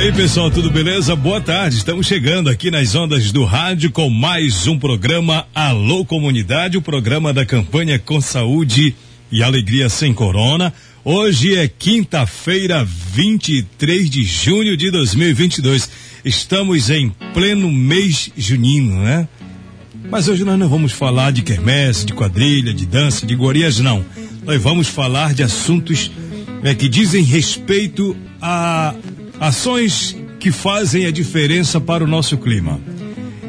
Aí, pessoal, tudo beleza? Boa tarde. Estamos chegando aqui nas ondas do rádio com mais um programa Alô Comunidade, o programa da campanha Com Saúde e Alegria Sem Corona. Hoje é quinta-feira, 23 de junho de 2022. Estamos em pleno mês junino, né? Mas hoje nós não vamos falar de quermesse, de quadrilha, de dança, de gorias, não. Nós vamos falar de assuntos é, que dizem respeito a Ações que fazem a diferença para o nosso clima.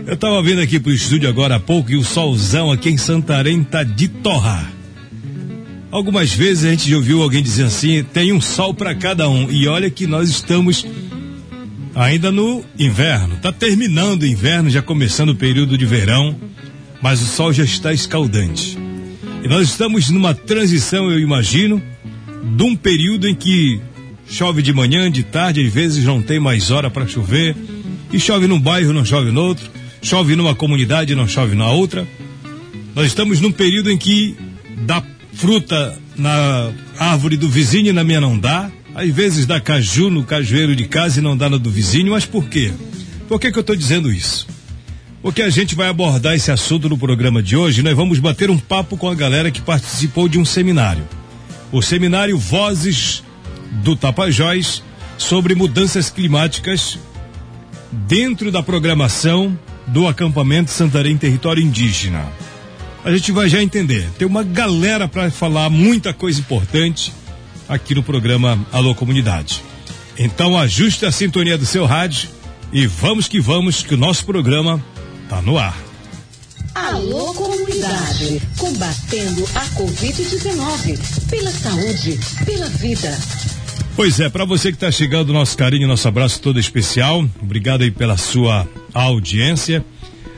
Eu estava vindo aqui para o estúdio agora há pouco e o solzão aqui em Santarém tá de torrar. Algumas vezes a gente já ouviu alguém dizer assim: tem um sol para cada um. E olha que nós estamos ainda no inverno. Tá terminando o inverno, já começando o período de verão, mas o sol já está escaldante. E nós estamos numa transição, eu imagino, de um período em que Chove de manhã, de tarde, às vezes não tem mais hora para chover. E chove num bairro, não chove no outro. Chove numa comunidade, não chove na outra. Nós estamos num período em que dá fruta na árvore do vizinho e na minha não dá. Às vezes dá caju no cajueiro de casa e não dá na do vizinho. Mas por quê? Por que, que eu estou dizendo isso? Porque a gente vai abordar esse assunto no programa de hoje. Nós vamos bater um papo com a galera que participou de um seminário. O seminário Vozes do Tapajós sobre mudanças climáticas dentro da programação do acampamento Santarém Território Indígena. A gente vai já entender. Tem uma galera para falar muita coisa importante aqui no programa Alô Comunidade. Então ajuste a sintonia do seu rádio e vamos que vamos que o nosso programa está no ar. Alô Comunidade, combatendo a Covid-19 pela saúde, pela vida. Pois é, para você que está chegando, nosso carinho, nosso abraço todo especial. Obrigado aí pela sua audiência.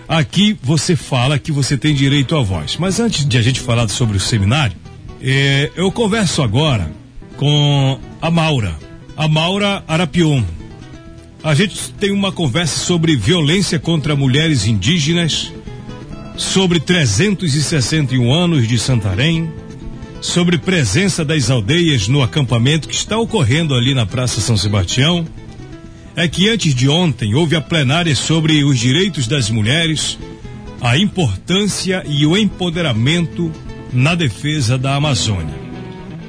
Aqui você fala que você tem direito à voz. Mas antes de a gente falar sobre o seminário, eh, eu converso agora com a Maura, a Maura Arapion. A gente tem uma conversa sobre violência contra mulheres indígenas, sobre 361 anos de Santarém, sobre presença das aldeias no acampamento que está ocorrendo ali na Praça São Sebastião é que antes de ontem houve a plenária sobre os direitos das mulheres, a importância e o empoderamento na defesa da Amazônia.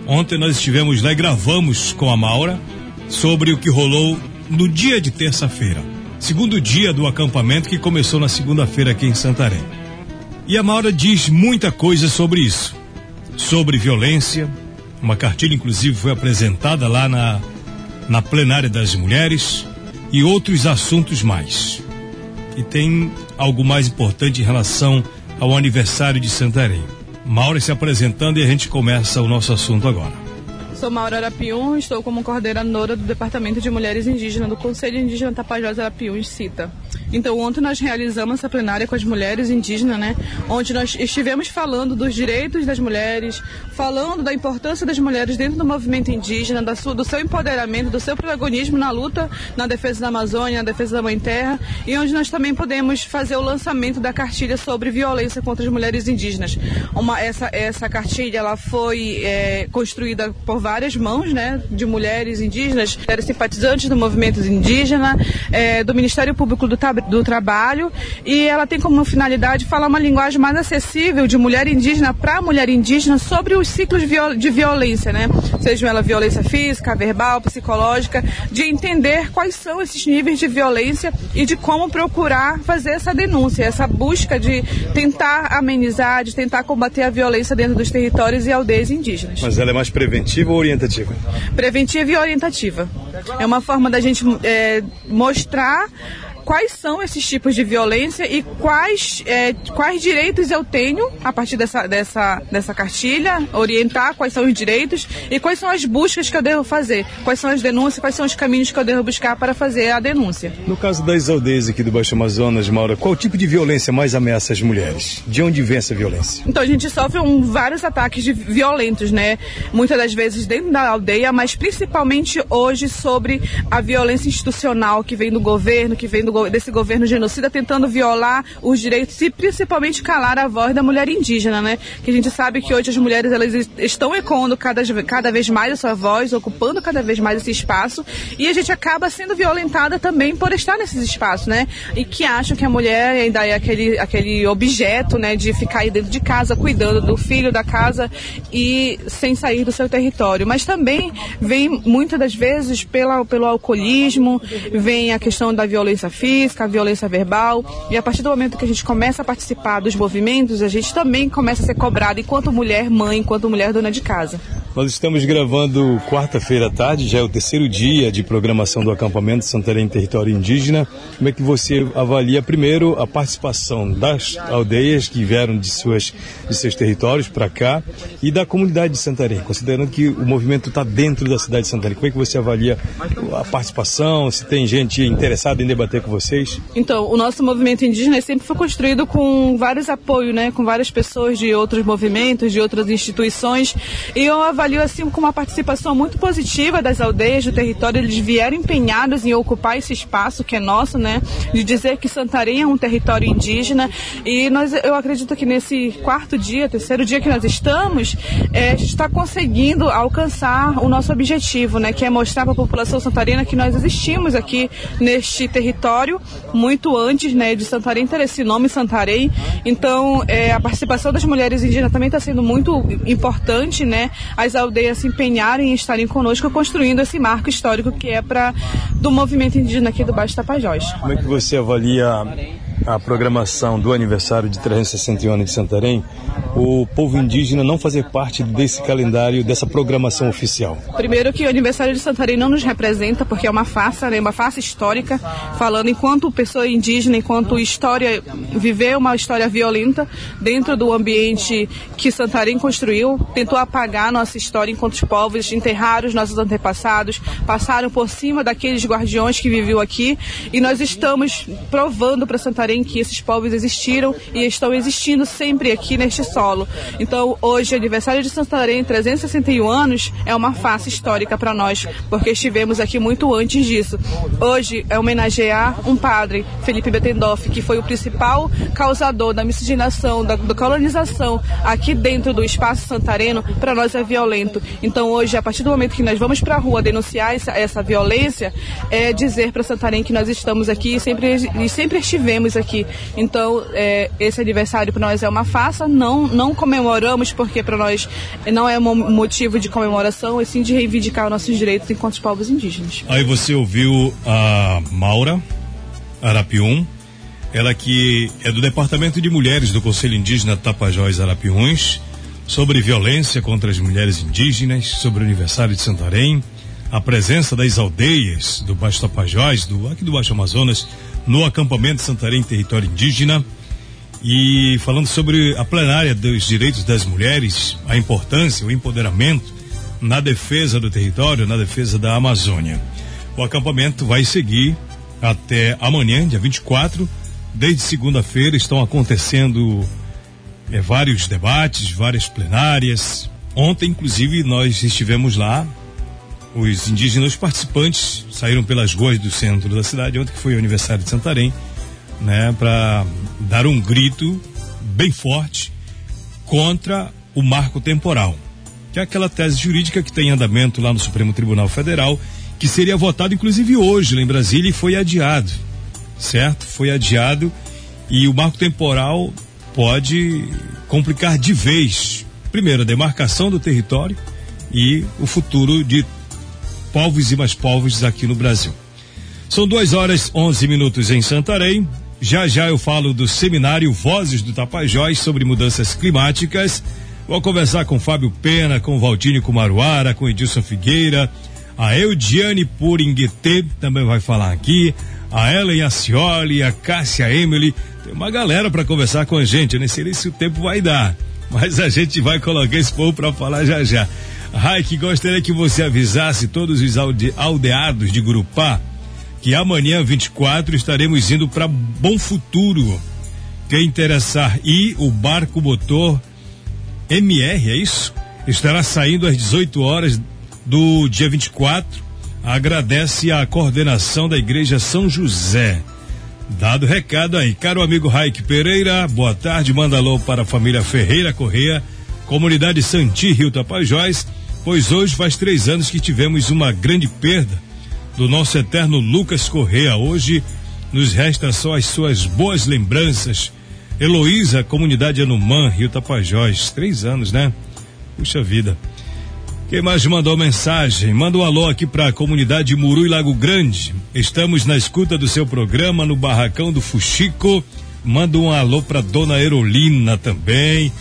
Ontem nós estivemos lá e gravamos com a Maura sobre o que rolou no dia de terça-feira, segundo dia do acampamento que começou na segunda-feira aqui em Santarém. E a Maura diz muita coisa sobre isso sobre violência. Uma cartilha, inclusive, foi apresentada lá na, na plenária das mulheres e outros assuntos mais. E tem algo mais importante em relação ao aniversário de Santarém. Maura se apresentando e a gente começa o nosso assunto agora. Sou Maura Arapiun, estou como coordenadora do Departamento de Mulheres Indígenas do Conselho Indígena Tapajós Arapiun, CITA. Então, ontem nós realizamos essa plenária com as mulheres indígenas, né? Onde nós estivemos falando dos direitos das mulheres, falando da importância das mulheres dentro do movimento indígena, do seu empoderamento, do seu protagonismo na luta na defesa da Amazônia, na defesa da Mãe Terra, e onde nós também podemos fazer o lançamento da cartilha sobre violência contra as mulheres indígenas. Uma, essa, essa cartilha ela foi é, construída por várias mãos, né? De mulheres indígenas, mulheres simpatizantes do movimento indígena, é, do Ministério Público do do Trabalho e ela tem como finalidade falar uma linguagem mais acessível de mulher indígena para mulher indígena sobre os ciclos de violência, né? Seja ela violência física, verbal, psicológica, de entender quais são esses níveis de violência e de como procurar fazer essa denúncia, essa busca de tentar amenizar, de tentar combater a violência dentro dos territórios e aldeias indígenas. Mas ela é mais preventiva ou orientativa? Preventiva e orientativa. É uma forma da gente é, mostrar quais são esses tipos de violência e quais, é, quais direitos eu tenho a partir dessa, dessa, dessa cartilha, orientar quais são os direitos e quais são as buscas que eu devo fazer, quais são as denúncias, quais são os caminhos que eu devo buscar para fazer a denúncia. No caso das aldeias aqui do Baixo Amazonas, Maura, qual tipo de violência mais ameaça as mulheres? De onde vem essa violência? Então a gente sofre um, vários ataques de violentos, né? Muitas das vezes dentro da aldeia, mas principalmente hoje sobre a violência institucional que vem do governo, que vem do, desse governo genocida tentando violar os direitos e principalmente calar a voz da mulher indígena, né? Que a gente sabe que hoje as mulheres elas estão ecoando cada, cada vez mais a sua voz, ocupando cada vez mais esse espaço e a gente acaba sendo violentada também por estar nesses espaços, né? E que acham que a mulher ainda é aquele, aquele objeto, né? De ficar aí dentro de casa cuidando do filho da casa e sem sair do seu território. Mas também vem muitas das vezes pela, pelo alcoolismo, vem a questão da violência física, a violência verbal. E a partir do momento que a gente começa a participar dos movimentos, a gente também começa a ser cobrado enquanto mulher mãe, enquanto mulher dona de casa. Nós estamos gravando quarta-feira à tarde, já é o terceiro dia de programação do acampamento Santarém Território Indígena. Como é que você avalia primeiro a participação das aldeias que vieram de, suas, de seus territórios para cá e da comunidade de Santarém, considerando que o movimento está dentro da cidade de Santarém? Como é que você avalia a participação? Se tem gente interessada em debater com vocês? Então, o nosso movimento indígena sempre foi construído com vários apoios, né, com várias pessoas de outros movimentos, de outras instituições, e eu avalio assim com uma participação muito positiva das aldeias do território. Eles vieram empenhados em ocupar esse espaço que é nosso, né? De dizer que Santarém é um território indígena. E nós, eu acredito que nesse quarto dia, terceiro dia que nós estamos, é, a gente está conseguindo alcançar o nosso objetivo, né? Que é mostrar para a população santarena que nós existimos aqui neste território muito antes, né? De Santarém ter esse nome Santarém. Então, é, a participação das mulheres indígenas também está sendo muito importante, né? As as aldeias se empenharem em estarem conosco construindo esse marco histórico que é para do movimento indígena aqui do Baixo Tapajós. Como é que você avalia a programação do aniversário de 361 anos de Santarém, o povo indígena não fazer parte desse calendário, dessa programação oficial? Primeiro que o aniversário de Santarém não nos representa, porque é uma farsa, né, uma farsa histórica, falando enquanto pessoa indígena, enquanto história, viver uma história violenta dentro do ambiente que Santarém construiu, tentou apagar nossa história enquanto os povos, enterrar os nossos antepassados, passaram por cima daqueles guardiões que viviam aqui, e nós estamos provando para Santarém que esses povos existiram e estão existindo sempre aqui neste solo. Então, hoje, aniversário de Santarém, 361 anos, é uma face histórica para nós, porque estivemos aqui muito antes disso. Hoje é homenagear um padre, Felipe Betendorf, que foi o principal causador da miscigenação, da, da colonização aqui dentro do espaço santareno, para nós é violento. Então, hoje, a partir do momento que nós vamos para a rua denunciar essa, essa violência, é dizer para Santarém que nós estamos aqui e sempre, e sempre estivemos aqui. Então, é, esse aniversário para nós é uma farsa, não, não comemoramos porque para nós não é um motivo de comemoração, e sim de reivindicar os nossos direitos enquanto povos indígenas. Aí você ouviu a Maura Arapium, ela que é do Departamento de Mulheres do Conselho Indígena Tapajós Arapiuns, sobre violência contra as mulheres indígenas, sobre o aniversário de Santarém, a presença das aldeias do Baixo Tapajós, do, aqui do Baixo Amazonas, no acampamento Santarém Território Indígena e falando sobre a plenária dos direitos das mulheres, a importância, o empoderamento na defesa do território, na defesa da Amazônia. O acampamento vai seguir até amanhã, dia 24. Desde segunda-feira estão acontecendo é, vários debates, várias plenárias. Ontem, inclusive, nós estivemos lá os indígenas participantes saíram pelas ruas do centro da cidade, ontem que foi o aniversário de Santarém, né, para dar um grito bem forte contra o marco temporal, que é aquela tese jurídica que tem andamento lá no Supremo Tribunal Federal, que seria votado inclusive hoje lá em Brasília e foi adiado, certo? Foi adiado e o marco temporal pode complicar de vez, primeiro, a demarcação do território e o futuro de povos e mais povos aqui no Brasil. São duas horas onze minutos em Santarém. Já já eu falo do seminário Vozes do Tapajós sobre mudanças climáticas. Vou conversar com Fábio Pena, com Valdine Kumaruara, com Edilson Figueira, a Eudiane Puringuete também vai falar aqui, a Ellen Acioli, a Cássia Emily. Tem uma galera para conversar com a gente. Eu nem sei se o tempo vai dar, mas a gente vai colocar esse povo para falar já já. Raik, gostaria que você avisasse todos os alde aldeados de Grupá que amanhã, 24, estaremos indo para Bom Futuro. Quem interessar ir, o barco motor MR, é isso? Estará saindo às 18 horas do dia 24. Agradece a coordenação da Igreja São José. Dado o recado aí, caro amigo Raik Pereira, boa tarde, manda alô para a família Ferreira Correia, comunidade Santi Rio Tapajós, pois hoje faz três anos que tivemos uma grande perda do nosso eterno Lucas Correia. Hoje nos resta só as suas boas lembranças. Heloísa, comunidade Anumã, Rio Tapajós, três anos, né? Puxa vida. Quem mais mandou mensagem? Manda um alô aqui para a comunidade Muru e Lago Grande. Estamos na escuta do seu programa no Barracão do Fuxico. Manda um alô para Dona Erolina também.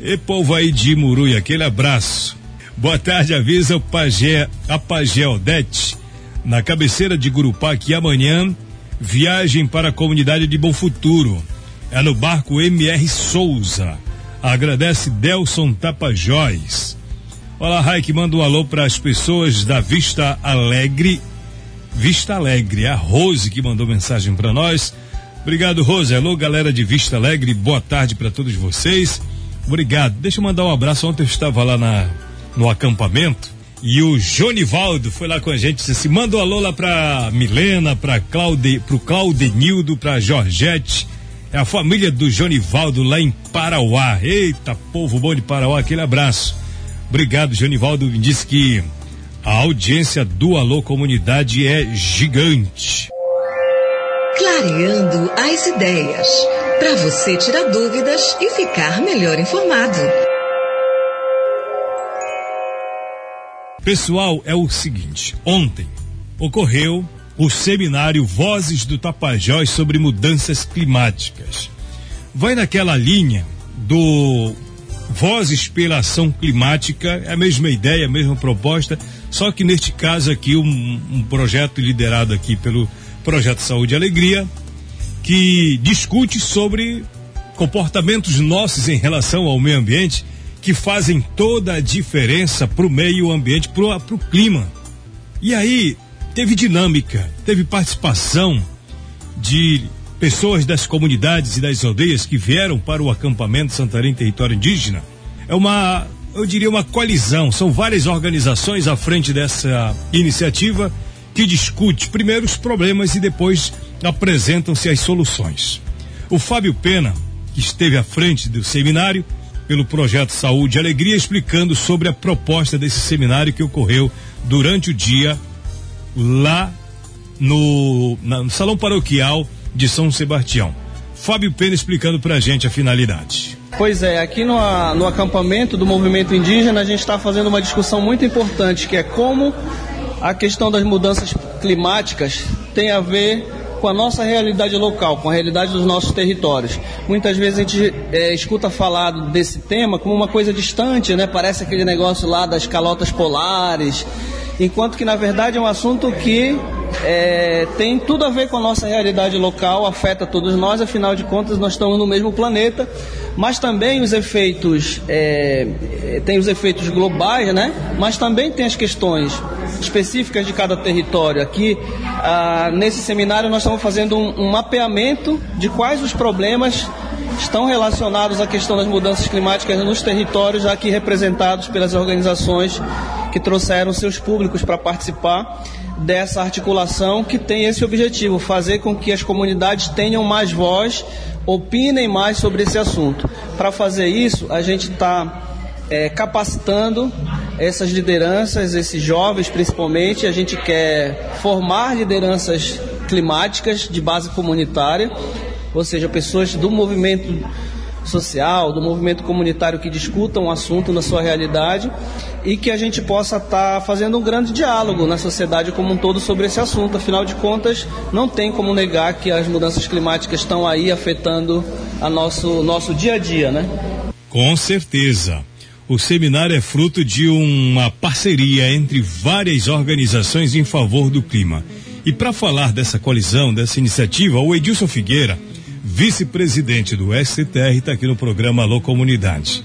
E povo aí de Muru aquele abraço. Boa tarde, avisa o Pagé, a Pagé Odete, na cabeceira de Gurupá, que amanhã viagem para a comunidade de Bom Futuro. É no barco MR Souza. Agradece Delson Tapajós. Olá, Raik, manda um alô para as pessoas da Vista Alegre. Vista Alegre, a Rose que mandou mensagem para nós. Obrigado, Rose. Alô, galera de Vista Alegre, boa tarde para todos vocês. Obrigado. Deixa eu mandar um abraço. Ontem eu estava lá na, no acampamento e o Jonivaldo foi lá com a gente. Disse assim: manda um alô lá pra Milena, pra Claude, pro Claudenildo, pra Georgette. É a família do Jonivaldo lá em Parauá. Eita, povo bom de Parauá, aquele abraço. Obrigado, Jonivaldo. Disse que a audiência do Alô Comunidade é gigante. Clareando as ideias. Para você tirar dúvidas e ficar melhor informado. Pessoal, é o seguinte: ontem ocorreu o seminário Vozes do Tapajós sobre mudanças climáticas. Vai naquela linha do Vozes pela Ação Climática, é a mesma ideia, a mesma proposta, só que neste caso aqui um, um projeto liderado aqui pelo Projeto Saúde e Alegria, que discute sobre comportamentos nossos em relação ao meio ambiente que fazem toda a diferença para o meio ambiente, para o clima. E aí teve dinâmica, teve participação de pessoas das comunidades e das aldeias que vieram para o acampamento Santarém Território Indígena. É uma, eu diria, uma coalizão. São várias organizações à frente dessa iniciativa que discute primeiro os problemas e depois apresentam-se as soluções. O Fábio Pena, que esteve à frente do seminário, pelo projeto Saúde e Alegria, explicando sobre a proposta desse seminário que ocorreu durante o dia lá no, na, no Salão Paroquial de São Sebastião. Fábio Pena explicando para a gente a finalidade. Pois é, aqui no, no acampamento do movimento indígena a gente está fazendo uma discussão muito importante que é como a questão das mudanças climáticas tem a ver com a nossa realidade local, com a realidade dos nossos territórios. Muitas vezes a gente é, escuta falar desse tema como uma coisa distante, né? Parece aquele negócio lá das calotas polares, enquanto que na verdade é um assunto que é, tem tudo a ver com a nossa realidade local, afeta todos nós, afinal de contas nós estamos no mesmo planeta, mas também os efeitos, é, tem os efeitos globais, né? Mas também tem as questões específicas de cada território. Aqui, ah, nesse seminário, nós estamos fazendo um, um mapeamento de quais os problemas estão relacionados à questão das mudanças climáticas nos territórios aqui representados pelas organizações que trouxeram seus públicos para participar dessa articulação que tem esse objetivo, fazer com que as comunidades tenham mais voz, opinem mais sobre esse assunto. Para fazer isso, a gente está é, capacitando essas lideranças, esses jovens principalmente. A gente quer formar lideranças climáticas de base comunitária, ou seja, pessoas do movimento social, do movimento comunitário que discutam o assunto na sua realidade e que a gente possa estar tá fazendo um grande diálogo na sociedade como um todo sobre esse assunto. Afinal de contas, não tem como negar que as mudanças climáticas estão aí afetando a nosso nosso dia a dia, né? Com certeza. O seminário é fruto de uma parceria entre várias organizações em favor do clima. E para falar dessa colisão, dessa iniciativa, o Edilson Figueira, vice-presidente do STR, está aqui no programa Alô Comunidade.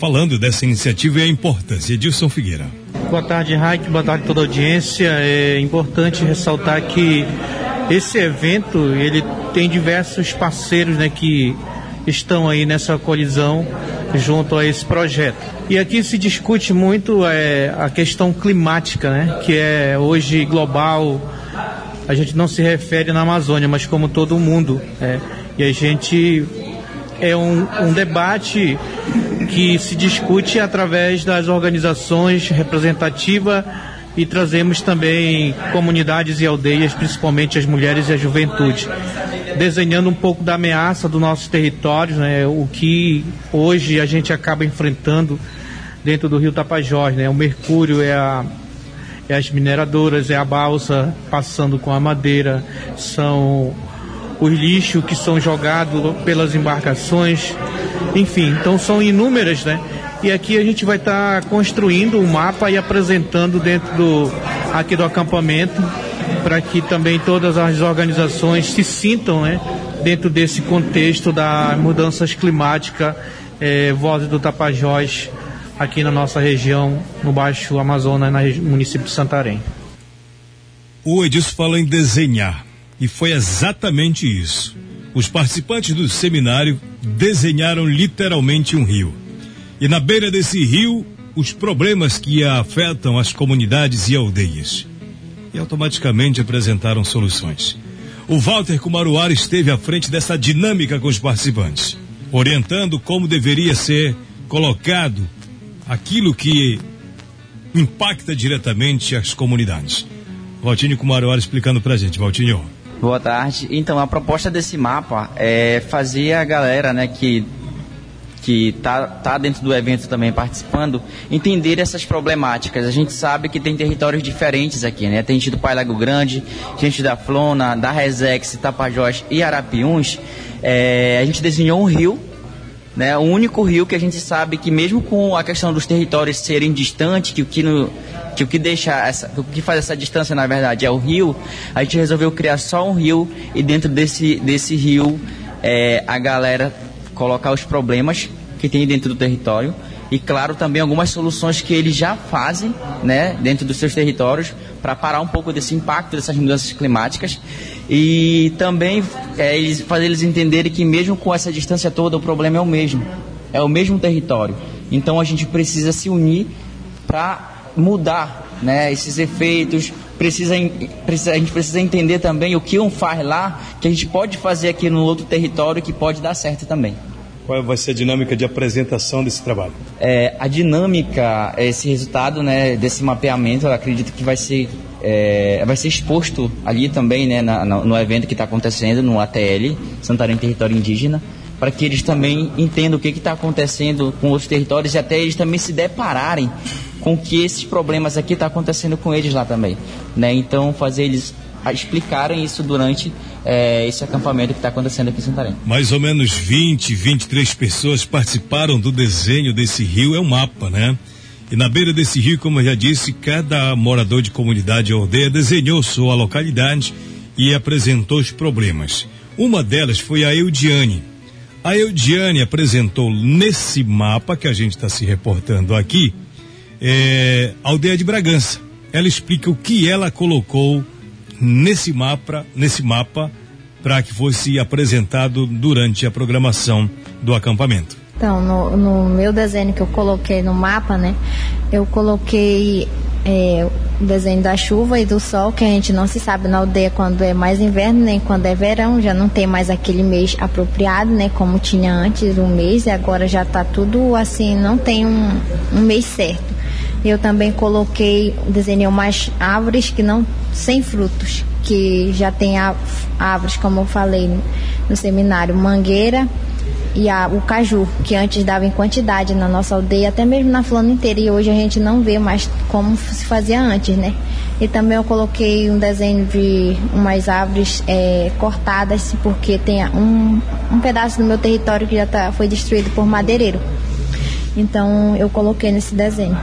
Falando dessa iniciativa e a importância. Edilson Figueira. Boa tarde, Raik. Boa tarde toda a audiência. É importante ressaltar que esse evento ele tem diversos parceiros né, que estão aí nessa colisão junto a esse projeto. E aqui se discute muito é, a questão climática, né, que é hoje global. A gente não se refere na Amazônia, mas como todo mundo. É, e a gente é um, um debate que se discute através das organizações representativas e trazemos também comunidades e aldeias, principalmente as mulheres e a juventude, desenhando um pouco da ameaça do nosso território, né, o que hoje a gente acaba enfrentando dentro do Rio Tapajós, né, o mercúrio é a é as mineradoras, é a balsa passando com a madeira, são os lixos que são jogados pelas embarcações, enfim, então são inúmeras, né? E aqui a gente vai estar tá construindo um mapa e apresentando dentro do aqui do acampamento para que também todas as organizações se sintam, né, dentro desse contexto das mudanças climáticas, é, Voz do Tapajós aqui na nossa região, no Baixo Amazonas, no município de Santarém. O Edilson fala em desenhar. E foi exatamente isso. Os participantes do seminário desenharam literalmente um rio. E na beira desse rio, os problemas que afetam as comunidades e aldeias. E automaticamente apresentaram soluções. O Walter Kumaruara esteve à frente dessa dinâmica com os participantes, orientando como deveria ser colocado aquilo que impacta diretamente as comunidades. Valtinho Kumaruara explicando pra gente, Valtinho. Boa tarde. Então, a proposta desse mapa é fazer a galera, né, que que tá, tá dentro do evento também participando, entender essas problemáticas. A gente sabe que tem territórios diferentes aqui, né? Tem gente do Pai Lago Grande, gente da Flona, da Resex, Tapajós e Arapiuns. É, a gente desenhou um rio né, o único rio que a gente sabe que mesmo com a questão dos territórios serem distantes, que o que, no, que o que deixa essa, o que faz essa distância na verdade é o rio, a gente resolveu criar só um rio e dentro desse, desse rio é, a galera colocar os problemas que tem dentro do território e claro também algumas soluções que eles já fazem né, dentro dos seus territórios para parar um pouco desse impacto dessas mudanças climáticas e também é, eles, fazer eles entenderem que mesmo com essa distância toda o problema é o mesmo, é o mesmo território. Então a gente precisa se unir para mudar né, esses efeitos. Precisa, precisa, a gente precisa entender também o que um faz lá, que a gente pode fazer aqui no outro território que pode dar certo também. Qual vai ser a dinâmica de apresentação desse trabalho? É, a dinâmica, esse resultado né, desse mapeamento, eu acredito que vai ser, é, vai ser exposto ali também né, na, no evento que está acontecendo no ATL, Santarém Território Indígena, para que eles também entendam o que está acontecendo com os territórios e até eles também se depararem com que esses problemas aqui estão tá acontecendo com eles lá também. Né? Então, fazer eles explicarem isso durante é, esse acampamento que está acontecendo aqui em Santarém. Mais ou menos 20, 23 pessoas participaram do desenho desse rio, é um mapa, né? E na beira desse rio, como eu já disse, cada morador de comunidade ou aldeia desenhou sua localidade e apresentou os problemas. Uma delas foi a Eudiane. A Eudiane apresentou nesse mapa que a gente está se reportando aqui, é, aldeia de Bragança. Ela explica o que ela colocou nesse mapa, nesse mapa para que fosse apresentado durante a programação do acampamento. Então, no, no, meu desenho que eu coloquei no mapa, né, eu coloquei é, o desenho da chuva e do sol, que a gente não se sabe na aldeia quando é mais inverno nem quando é verão, já não tem mais aquele mês apropriado, né, como tinha antes um mês, e agora já está tudo assim, não tem um, um mês certo. Eu também coloquei, desenhei umas árvores que não, sem frutos, que já tem árvores, como eu falei no seminário, mangueira e a, o caju, que antes dava em quantidade na nossa aldeia, até mesmo na flora inteira, e hoje a gente não vê mais como se fazia antes, né? E também eu coloquei um desenho de umas árvores é, cortadas, porque tem um, um pedaço do meu território que já tá, foi destruído por madeireiro. Então eu coloquei nesse desenho.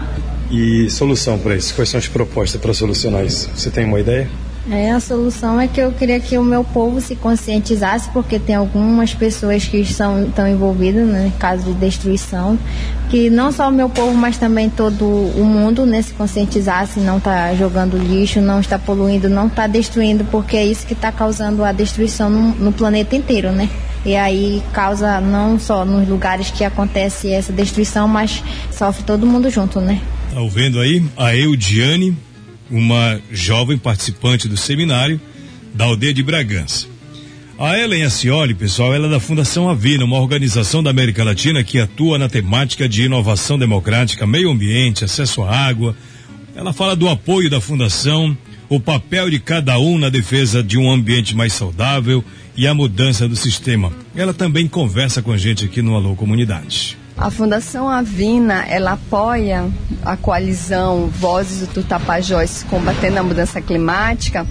E solução para isso? Quais são as propostas para solucionar isso? Você tem uma ideia? É, a solução é que eu queria que o meu povo se conscientizasse, porque tem algumas pessoas que estão, estão envolvidas né, em caso de destruição, que não só o meu povo, mas também todo o mundo né, se conscientizasse, não está jogando lixo, não está poluindo, não está destruindo, porque é isso que está causando a destruição no, no planeta inteiro, né? E aí causa não só nos lugares que acontece essa destruição, mas sofre todo mundo junto, né? Tá vendo aí? A Eudiane uma jovem participante do seminário da aldeia de Bragança. A Ellen Acioli, pessoal, ela é da Fundação Avina, uma organização da América Latina que atua na temática de inovação democrática, meio ambiente, acesso à água. Ela fala do apoio da fundação, o papel de cada um na defesa de um ambiente mais saudável e a mudança do sistema. Ela também conversa com a gente aqui no Alô Comunidade. A Fundação Avina, ela apoia a coalizão Vozes do Tapajós combatendo a mudança climática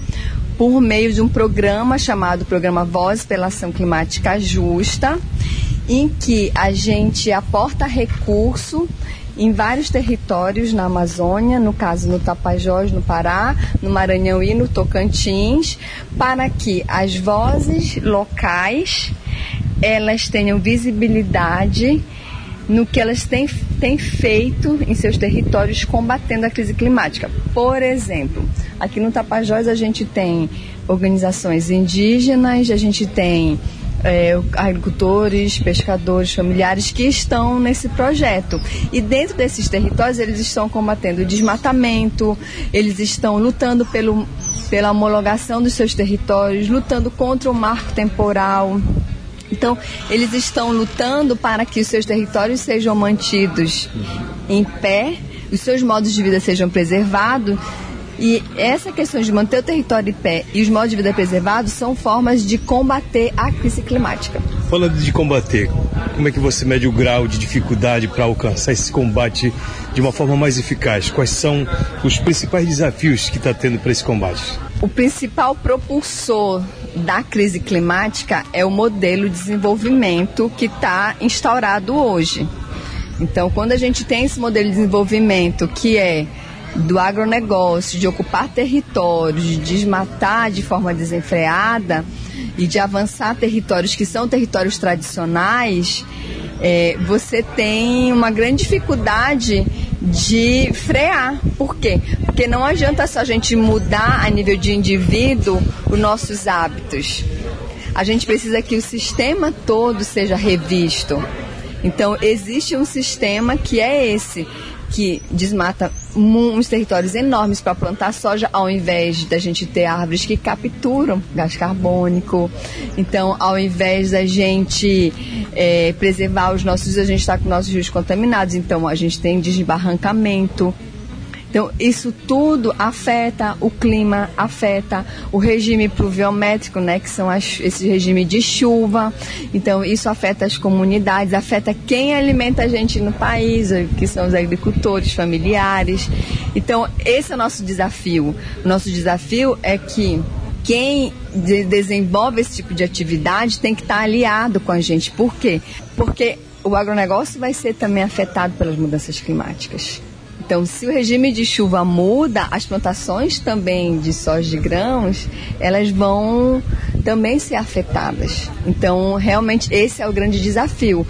por meio de um programa chamado Programa Vozes pela Ação Climática Justa, em que a gente aporta recurso em vários territórios na Amazônia, no caso no Tapajós, no Pará, no Maranhão e no Tocantins, para que as vozes locais elas tenham visibilidade no que elas têm, têm feito em seus territórios combatendo a crise climática. Por exemplo, aqui no Tapajós a gente tem organizações indígenas, a gente tem é, agricultores, pescadores, familiares que estão nesse projeto. E dentro desses territórios eles estão combatendo o desmatamento, eles estão lutando pelo, pela homologação dos seus territórios, lutando contra o marco temporal. Então, eles estão lutando para que os seus territórios sejam mantidos em pé, os seus modos de vida sejam preservados. E essa questão de manter o território em pé e os modos de vida preservados são formas de combater a crise climática. Falando de combater, como é que você mede o grau de dificuldade para alcançar esse combate de uma forma mais eficaz? Quais são os principais desafios que está tendo para esse combate? O principal propulsor da crise climática é o modelo de desenvolvimento que está instaurado hoje. Então, quando a gente tem esse modelo de desenvolvimento que é do agronegócio, de ocupar territórios, de desmatar de forma desenfreada e de avançar territórios que são territórios tradicionais, é, você tem uma grande dificuldade de frear. Por quê? Porque não adianta só a gente mudar a nível de indivíduo os nossos hábitos. A gente precisa que o sistema todo seja revisto. Então, existe um sistema que é esse, que desmata uns territórios enormes para plantar soja, ao invés da gente ter árvores que capturam gás carbônico. Então, ao invés da gente é, preservar os nossos, a gente está com nossos rios contaminados. Então, a gente tem desbarrancamento. Então, isso tudo afeta o clima, afeta o regime pluviométrico, né, que são as, esse regime de chuva. Então, isso afeta as comunidades, afeta quem alimenta a gente no país, que são os agricultores, familiares. Então, esse é o nosso desafio. O nosso desafio é que quem de desenvolve esse tipo de atividade tem que estar aliado com a gente. Por quê? Porque o agronegócio vai ser também afetado pelas mudanças climáticas. Então, se o regime de chuva muda, as plantações também de soja de grãos, elas vão também ser afetadas. Então, realmente esse é o grande desafio,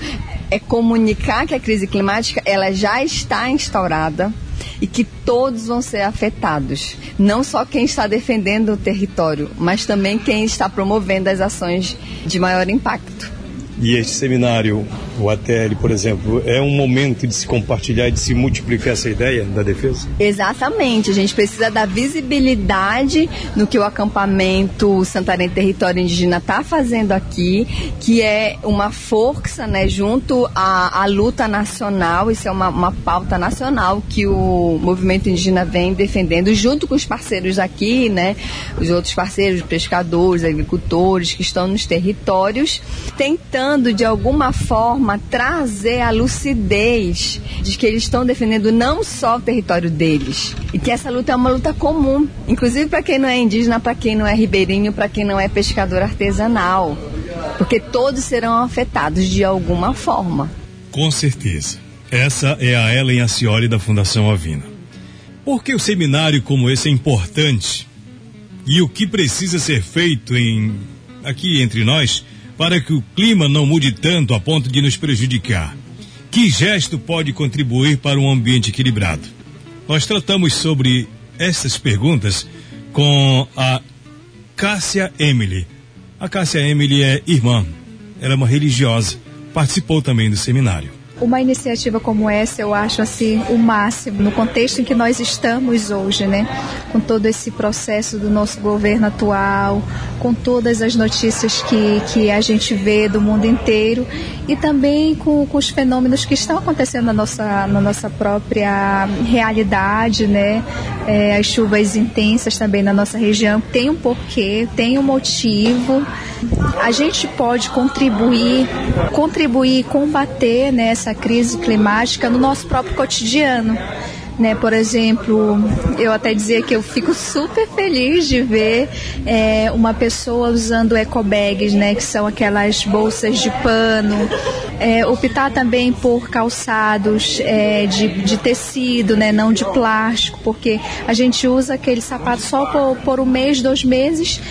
é comunicar que a crise climática ela já está instaurada e que todos vão ser afetados, não só quem está defendendo o território, mas também quem está promovendo as ações de maior impacto. E este seminário, o ATL, por exemplo, é um momento de se compartilhar e de se multiplicar essa ideia da defesa? Exatamente. A gente precisa dar visibilidade no que o acampamento Santarém Território Indígena está fazendo aqui, que é uma força né, junto à, à luta nacional. Isso é uma, uma pauta nacional que o movimento indígena vem defendendo, junto com os parceiros aqui, né, os outros parceiros, pescadores, agricultores que estão nos territórios, tentando tentando de alguma forma trazer a lucidez de que eles estão defendendo não só o território deles e que essa luta é uma luta comum, inclusive para quem não é indígena, para quem não é ribeirinho, para quem não é pescador artesanal, porque todos serão afetados de alguma forma. Com certeza. Essa é a Ellen Acioli da Fundação Avina. Por que o seminário como esse é importante? e o que precisa ser feito em aqui entre nós para que o clima não mude tanto a ponto de nos prejudicar. Que gesto pode contribuir para um ambiente equilibrado? Nós tratamos sobre essas perguntas com a Cássia Emily. A Cássia Emily é irmã, ela é uma religiosa, participou também do seminário. Uma iniciativa como essa eu acho assim o máximo no contexto em que nós estamos hoje, né? Com todo esse processo do nosso governo atual, com todas as notícias que, que a gente vê do mundo inteiro e também com, com os fenômenos que estão acontecendo na nossa, na nossa própria realidade, né? É, as chuvas intensas também na nossa região tem um porquê, tem um motivo. A gente pode contribuir, contribuir, combater nessa essa crise climática no nosso próprio cotidiano. Né, por exemplo, eu até dizia que eu fico super feliz de ver é, uma pessoa usando ecobags, né, que são aquelas bolsas de pano, é, optar também por calçados é, de, de tecido, né, não de plástico, porque a gente usa aquele sapato só por, por um mês, dois meses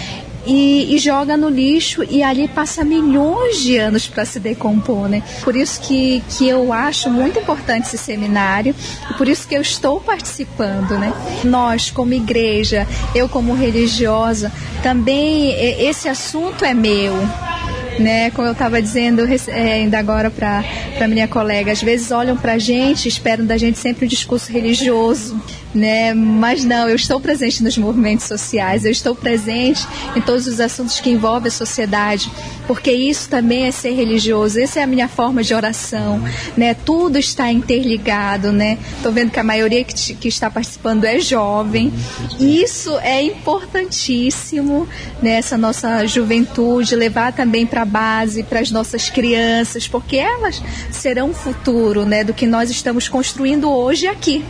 e, e, joga no lixo e ali passa milhões de anos para se decompor, né? Por isso que, que eu acho muito importante esse seminário e por isso que eu estou participando, né? Nós, como igreja, eu como religiosa, também esse assunto é meu, né? Como eu estava dizendo é, ainda agora para minha colega, às vezes olham para a gente, esperam da gente sempre um discurso religioso, né? Mas não, eu estou presente nos movimentos sociais, eu estou presente em todos os assuntos que envolvem a sociedade, porque isso também é ser religioso. Essa é a minha forma de oração, né? Tudo está interligado, né? Estou vendo que a maioria que, que está participando é jovem. Isso é importantíssimo né? nossa juventude levar também para a base, para as nossas crianças, porque elas serão o futuro, né? Do que nós estamos construindo hoje aqui.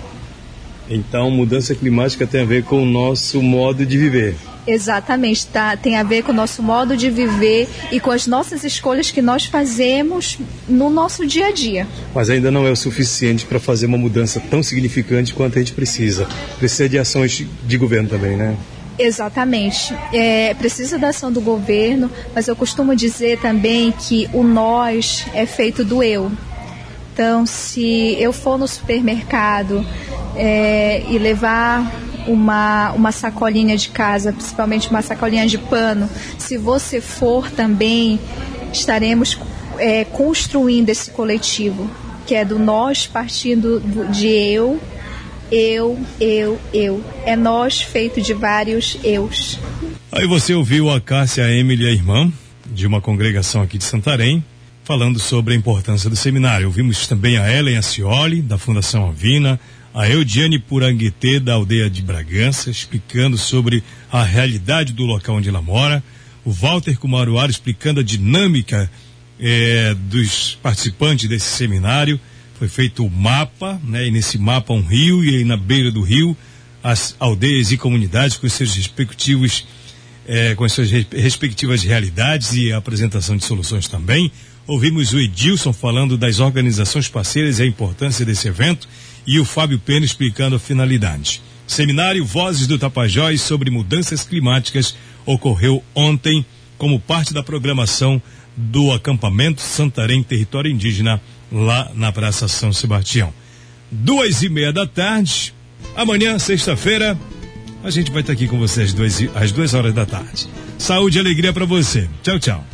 Então, mudança climática tem a ver com o nosso modo de viver. Exatamente, tá, tem a ver com o nosso modo de viver e com as nossas escolhas que nós fazemos no nosso dia a dia. Mas ainda não é o suficiente para fazer uma mudança tão significante quanto a gente precisa. Precisa de ações de governo também, né? Exatamente. É, precisa da ação do governo, mas eu costumo dizer também que o nós é feito do eu. Então, se eu for no supermercado é, e levar uma, uma sacolinha de casa, principalmente uma sacolinha de pano, se você for também, estaremos é, construindo esse coletivo, que é do nós partindo de eu, eu, eu, eu. É nós feito de vários eus. Aí você ouviu a Cássia Emily, a irmã de uma congregação aqui de Santarém, falando sobre a importância do seminário. Ouvimos também a Ellen Acioli, da Fundação Avina, a Eudiane Puranguetê, da aldeia de Bragança, explicando sobre a realidade do local onde ela mora, o Walter Kumaruara explicando a dinâmica eh, dos participantes desse seminário. Foi feito o mapa, né? E nesse mapa um rio, e aí na beira do rio, as aldeias e comunidades com seus respectivos, eh, com as suas respectivas realidades e a apresentação de soluções também. Ouvimos o Edilson falando das organizações parceiras e a importância desse evento e o Fábio Pena explicando a finalidade. Seminário Vozes do Tapajós sobre mudanças climáticas ocorreu ontem como parte da programação do acampamento Santarém Território Indígena lá na Praça São Sebastião. Duas e meia da tarde, amanhã, sexta-feira, a gente vai estar aqui com vocês às duas horas da tarde. Saúde e alegria para você. Tchau, tchau.